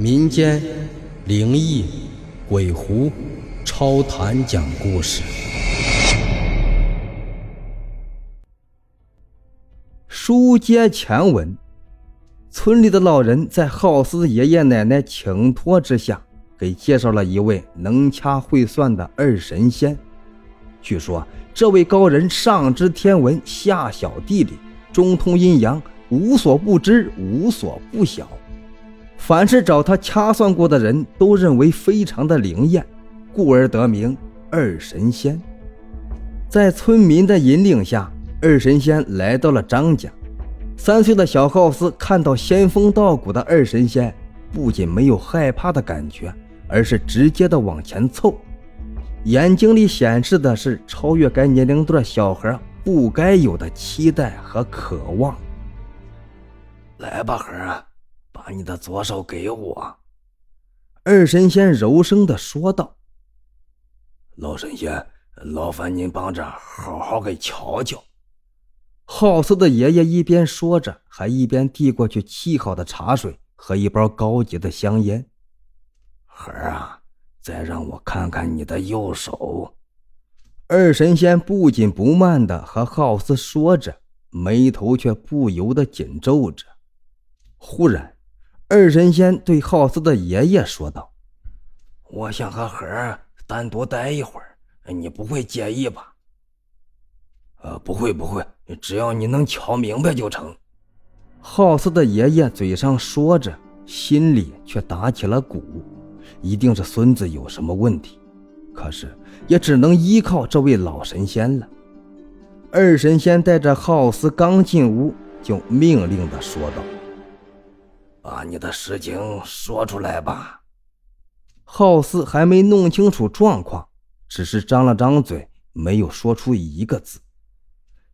民间灵异、鬼狐、超谈讲故事。书接前文，村里的老人在浩斯爷爷奶奶请托之下，给介绍了一位能掐会算的二神仙。据说这位高人上知天文，下晓地理，中通阴阳，无所不知，无所不晓。凡是找他掐算过的人都认为非常的灵验，故而得名二神仙。在村民的引领下，二神仙来到了张家。三岁的小浩斯看到仙风道骨的二神仙，不仅没有害怕的感觉，而是直接的往前凑，眼睛里显示的是超越该年龄段小孩不该有的期待和渴望。来吧，孩儿。把你的左手给我，二神仙柔声的说道。老神仙，劳烦您帮着好好给瞧瞧。好色的爷爷一边说着，还一边递过去沏好的茶水和一包高级的香烟。孩儿啊，再让我看看你的右手。二神仙不紧不慢的和浩斯说着，眉头却不由得紧皱着。忽然。二神仙对浩斯的爷爷说道：“我想和孩儿单独待一会儿，你不会介意吧？”“呃，不会不会，只要你能瞧明白就成。”浩斯的爷爷嘴上说着，心里却打起了鼓，一定是孙子有什么问题。可是也只能依靠这位老神仙了。二神仙带着浩斯刚进屋，就命令的说道。把你的事情说出来吧。浩斯还没弄清楚状况，只是张了张嘴，没有说出一个字。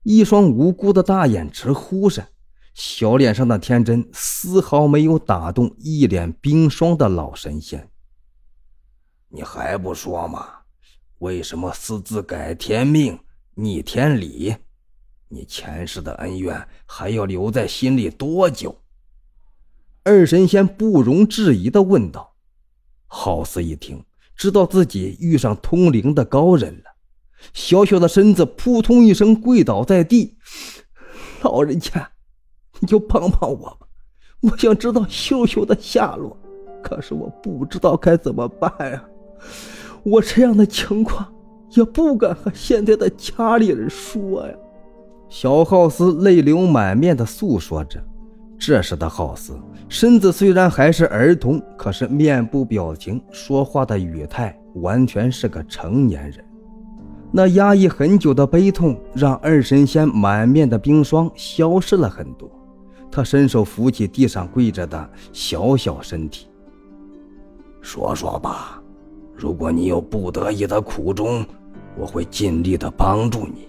一双无辜的大眼直忽闪，小脸上的天真丝毫没有打动一脸冰霜的老神仙。你还不说吗？为什么私自改天命、逆天理？你前世的恩怨还要留在心里多久？二神仙不容置疑地问道：“浩斯一听，知道自己遇上通灵的高人了，小小的身子扑通一声跪倒在地。老人家，你就帮帮我吧，我想知道秀秀的下落，可是我不知道该怎么办呀。我这样的情况也不敢和现在的家里人说呀。”小浩斯泪流满面地诉说着。这时的浩斯身子虽然还是儿童，可是面部表情、说话的语态完全是个成年人。那压抑很久的悲痛让二神仙满面的冰霜消失了很多。他伸手扶起地上跪着的小小身体，说说吧，如果你有不得已的苦衷，我会尽力的帮助你，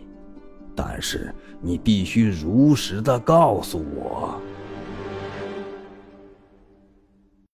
但是你必须如实的告诉我。